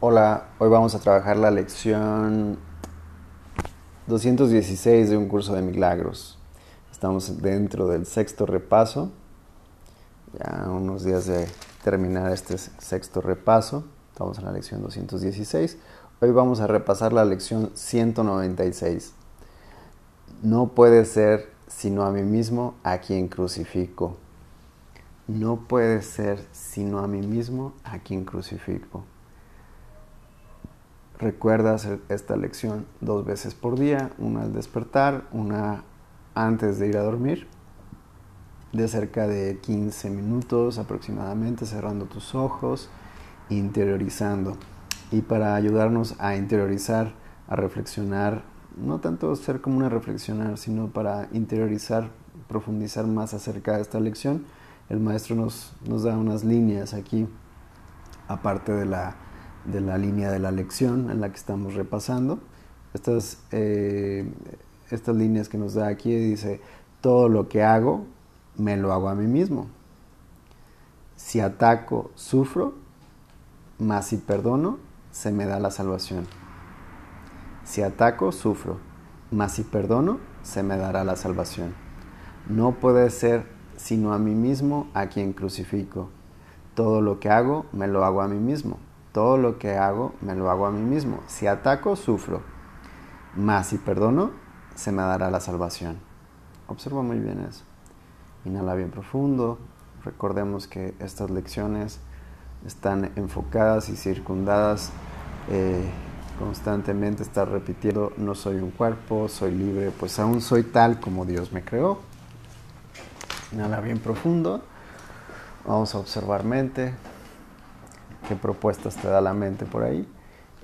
Hola, hoy vamos a trabajar la lección 216 de un curso de milagros. Estamos dentro del sexto repaso, ya unos días de terminar este sexto repaso. Estamos en la lección 216. Hoy vamos a repasar la lección 196. No puede ser sino a mí mismo a quien crucifico. No puede ser sino a mí mismo a quien crucifico. Recuerda hacer esta lección dos veces por día, una al despertar, una antes de ir a dormir, de cerca de 15 minutos aproximadamente, cerrando tus ojos, interiorizando. Y para ayudarnos a interiorizar, a reflexionar, no tanto ser como una reflexionar, sino para interiorizar, profundizar más acerca de esta lección, el maestro nos, nos da unas líneas aquí, aparte de la de la línea de la lección en la que estamos repasando. Estas, eh, estas líneas que nos da aquí dice, todo lo que hago, me lo hago a mí mismo. Si ataco, sufro, mas si perdono, se me da la salvación. Si ataco, sufro, mas si perdono, se me dará la salvación. No puede ser sino a mí mismo a quien crucifico. Todo lo que hago, me lo hago a mí mismo. Todo lo que hago, me lo hago a mí mismo. Si ataco, sufro. Mas si perdono, se me dará la salvación. Observa muy bien eso. Inhala bien profundo. Recordemos que estas lecciones están enfocadas y circundadas eh, constantemente. Está repitiendo, no soy un cuerpo, soy libre, pues aún soy tal como Dios me creó. Inhala bien profundo. Vamos a observar mente, qué propuestas te da la mente por ahí.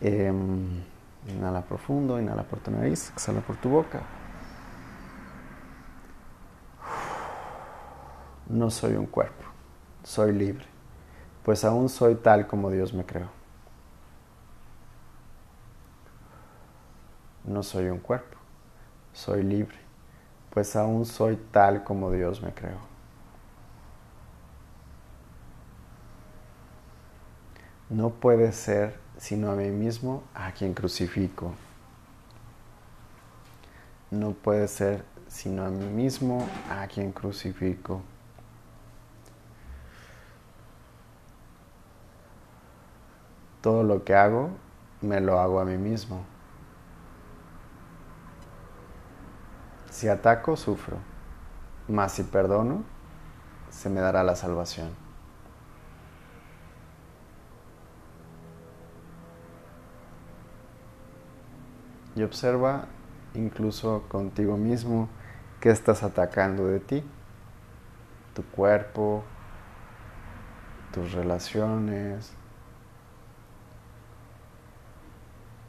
Em, inhala profundo, inhala por tu nariz, exhala por tu boca. No soy un cuerpo, soy libre, pues aún soy tal como Dios me creó. No soy un cuerpo, soy libre, pues aún soy tal como Dios me creó. No puede ser sino a mí mismo a quien crucifico. No puede ser sino a mí mismo a quien crucifico. Todo lo que hago, me lo hago a mí mismo. Si ataco, sufro, mas si perdono, se me dará la salvación. Y observa incluso contigo mismo qué estás atacando de ti, tu cuerpo, tus relaciones.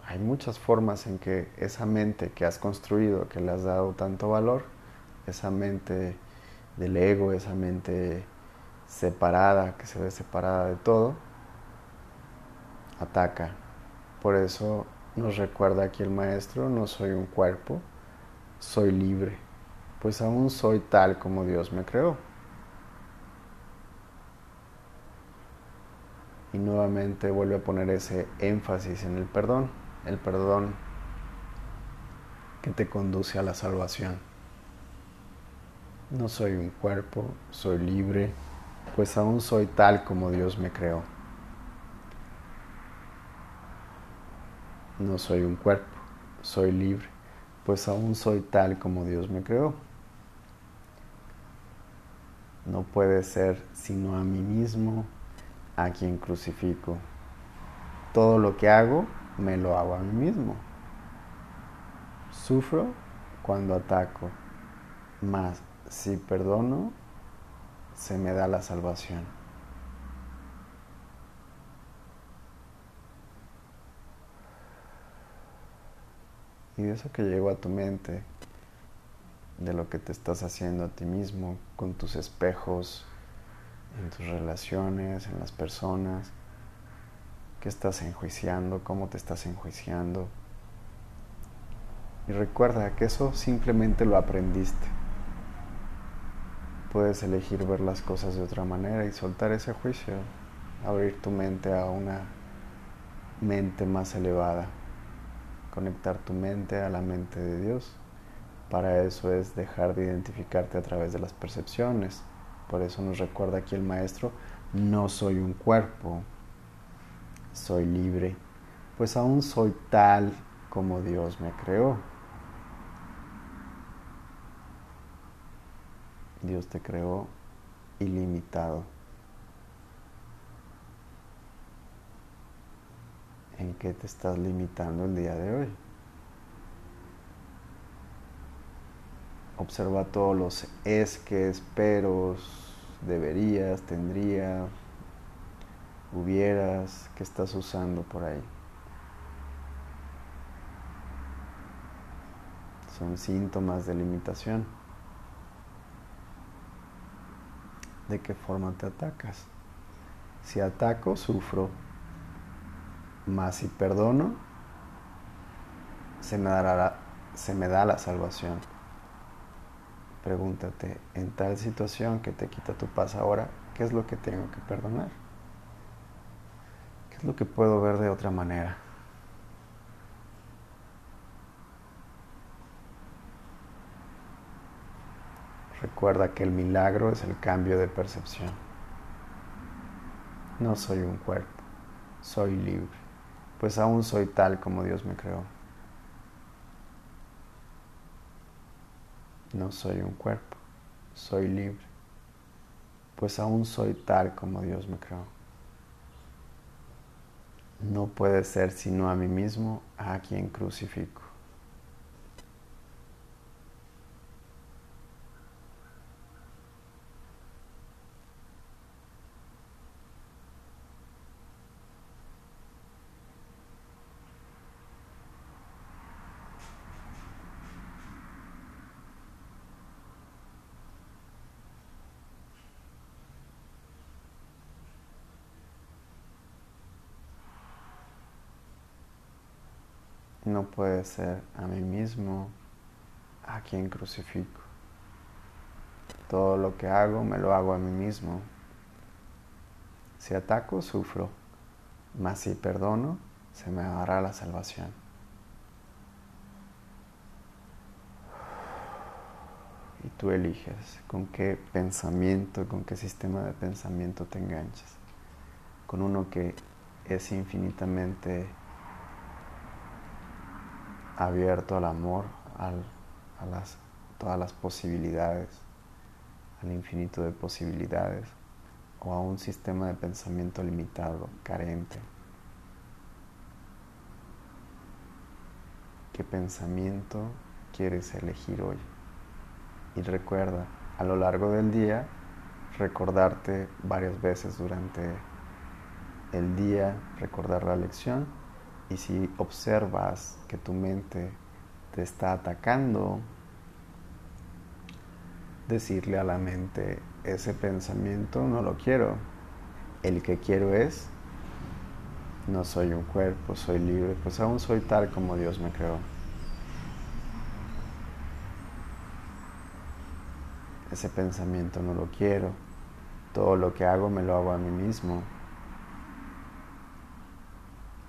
Hay muchas formas en que esa mente que has construido, que le has dado tanto valor, esa mente del ego, esa mente separada, que se ve separada de todo, ataca. Por eso nos recuerda aquí el maestro, no soy un cuerpo, soy libre, pues aún soy tal como Dios me creó. Y nuevamente vuelve a poner ese énfasis en el perdón, el perdón que te conduce a la salvación. No soy un cuerpo, soy libre, pues aún soy tal como Dios me creó. No soy un cuerpo, soy libre, pues aún soy tal como Dios me creó. No puede ser sino a mí mismo a quien crucifico. Todo lo que hago, me lo hago a mí mismo. Sufro cuando ataco, mas si perdono, se me da la salvación. Y de eso que llegó a tu mente, de lo que te estás haciendo a ti mismo, con tus espejos, en tus relaciones, en las personas, qué estás enjuiciando, cómo te estás enjuiciando. Y recuerda que eso simplemente lo aprendiste. Puedes elegir ver las cosas de otra manera y soltar ese juicio, abrir tu mente a una mente más elevada, conectar tu mente a la mente de Dios. Para eso es dejar de identificarte a través de las percepciones. Por eso nos recuerda aquí el maestro, no soy un cuerpo, soy libre, pues aún soy tal como Dios me creó. Dios te creó ilimitado. ¿En qué te estás limitando el día de hoy? Observa todos los es que esperos, deberías, tendría, hubieras que estás usando por ahí. Son síntomas de limitación. ¿De qué forma te atacas? Si ataco, sufro. Más si perdono, se me, dará, se me da la salvación. Pregúntate, en tal situación que te quita tu paz ahora, ¿qué es lo que tengo que perdonar? ¿Qué es lo que puedo ver de otra manera? Recuerda que el milagro es el cambio de percepción. No soy un cuerpo, soy libre, pues aún soy tal como Dios me creó. No soy un cuerpo, soy libre, pues aún soy tal como Dios me creó. No puede ser sino a mí mismo a quien crucifico. No puede ser a mí mismo a quien crucifico. Todo lo que hago me lo hago a mí mismo. Si ataco, sufro, mas si perdono, se me dará la salvación. Y tú eliges con qué pensamiento, con qué sistema de pensamiento te enganches. Con uno que es infinitamente abierto al amor, a las, todas las posibilidades, al infinito de posibilidades, o a un sistema de pensamiento limitado, carente. ¿Qué pensamiento quieres elegir hoy? Y recuerda, a lo largo del día, recordarte varias veces durante el día, recordar la lección y si observas que tu mente te está atacando, decirle a la mente, ese pensamiento no lo quiero. El que quiero es, no soy un cuerpo, soy libre, pues aún soy tal como Dios me creó. Ese pensamiento no lo quiero. Todo lo que hago me lo hago a mí mismo.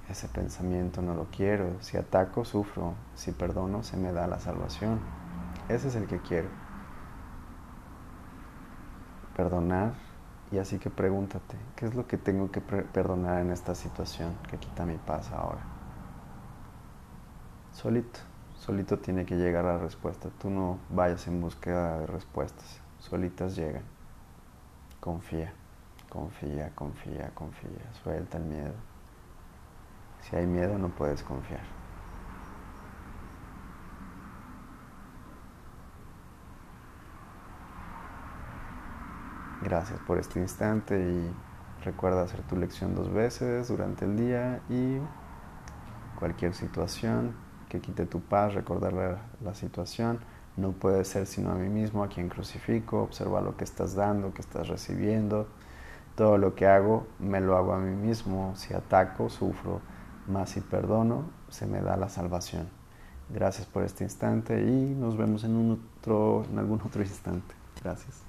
Ese pensamiento no lo quiero. Si ataco, sufro. Si perdono, se me da la salvación. Ese es el que quiero. Perdonar. Y así que pregúntate, ¿qué es lo que tengo que perdonar en esta situación que quita mi paz ahora? Solito, solito tiene que llegar la respuesta. Tú no vayas en búsqueda de respuestas. Solitas llegan. Confía, confía, confía, confía. Suelta el miedo. Si hay miedo no puedes confiar. Gracias por este instante y recuerda hacer tu lección dos veces durante el día y cualquier situación que quite tu paz, recordar la, la situación. No puede ser sino a mí mismo, a quien crucifico, observa lo que estás dando, que estás recibiendo. Todo lo que hago, me lo hago a mí mismo. Si ataco, sufro más si perdono, se me da la salvación. Gracias por este instante y nos vemos en, un otro, en algún otro instante. Gracias.